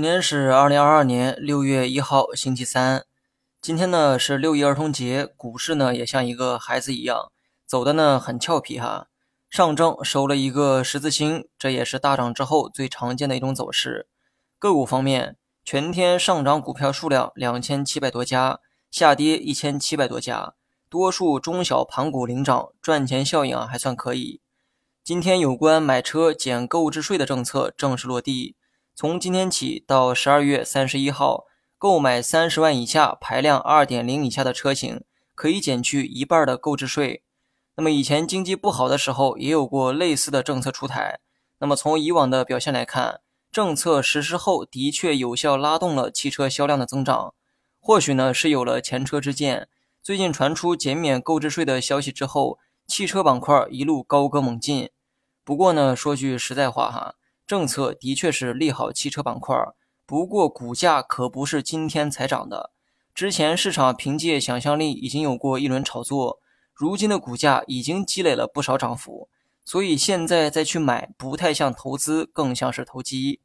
今天是二零二二年六月一号，星期三。今天呢是六一儿童节，股市呢也像一个孩子一样，走的呢很俏皮哈。上证收了一个十字星，这也是大涨之后最常见的一种走势。个股方面，全天上涨股票数量两千七百多家，下跌一千七百多家，多数中小盘股领涨，赚钱效应啊还算可以。今天有关买车减购置税的政策正式落地。从今天起到十二月三十一号，购买三十万以下排量二点零以下的车型，可以减去一半的购置税。那么以前经济不好的时候，也有过类似的政策出台。那么从以往的表现来看，政策实施后的确有效拉动了汽车销量的增长。或许呢是有了前车之鉴，最近传出减免购置税的消息之后，汽车板块一路高歌猛进。不过呢，说句实在话哈。政策的确是利好汽车板块，不过股价可不是今天才涨的。之前市场凭借想象力已经有过一轮炒作，如今的股价已经积累了不少涨幅，所以现在再去买不太像投资，更像是投机。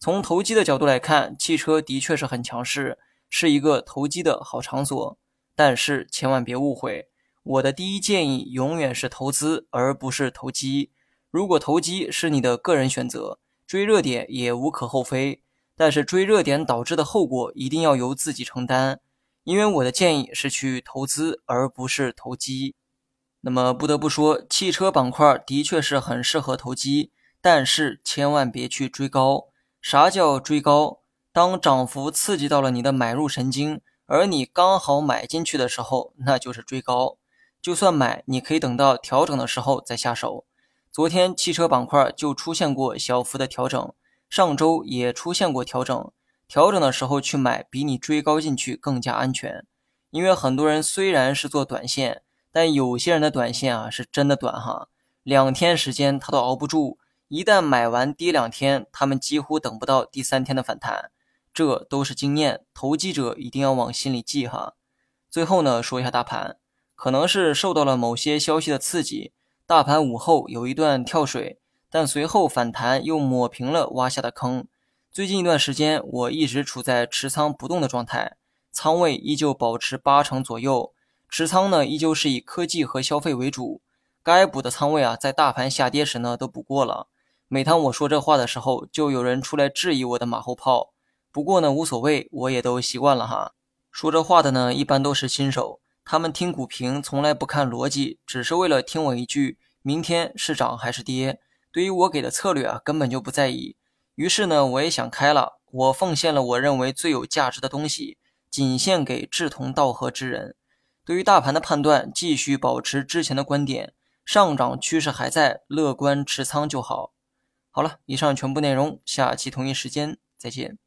从投机的角度来看，汽车的确是很强势，是一个投机的好场所。但是千万别误会，我的第一建议永远是投资，而不是投机。如果投机是你的个人选择，追热点也无可厚非。但是追热点导致的后果一定要由自己承担。因为我的建议是去投资，而不是投机。那么不得不说，汽车板块的确是很适合投机，但是千万别去追高。啥叫追高？当涨幅刺激到了你的买入神经，而你刚好买进去的时候，那就是追高。就算买，你可以等到调整的时候再下手。昨天汽车板块就出现过小幅的调整，上周也出现过调整。调整的时候去买，比你追高进去更加安全。因为很多人虽然是做短线，但有些人的短线啊是真的短哈，两天时间他都熬不住。一旦买完跌两天，他们几乎等不到第三天的反弹。这都是经验，投机者一定要往心里记哈。最后呢，说一下大盘，可能是受到了某些消息的刺激。大盘午后有一段跳水，但随后反弹又抹平了挖下的坑。最近一段时间，我一直处在持仓不动的状态，仓位依旧保持八成左右。持仓呢，依旧是以科技和消费为主。该补的仓位啊，在大盘下跌时呢，都补过了。每当我说这话的时候，就有人出来质疑我的马后炮。不过呢，无所谓，我也都习惯了哈。说这话的呢，一般都是新手。他们听股评从来不看逻辑，只是为了听我一句“明天是涨还是跌”。对于我给的策略啊，根本就不在意。于是呢，我也想开了，我奉献了我认为最有价值的东西，仅献给志同道合之人。对于大盘的判断，继续保持之前的观点，上涨趋势还在，乐观持仓就好。好了，以上全部内容，下期同一时间再见。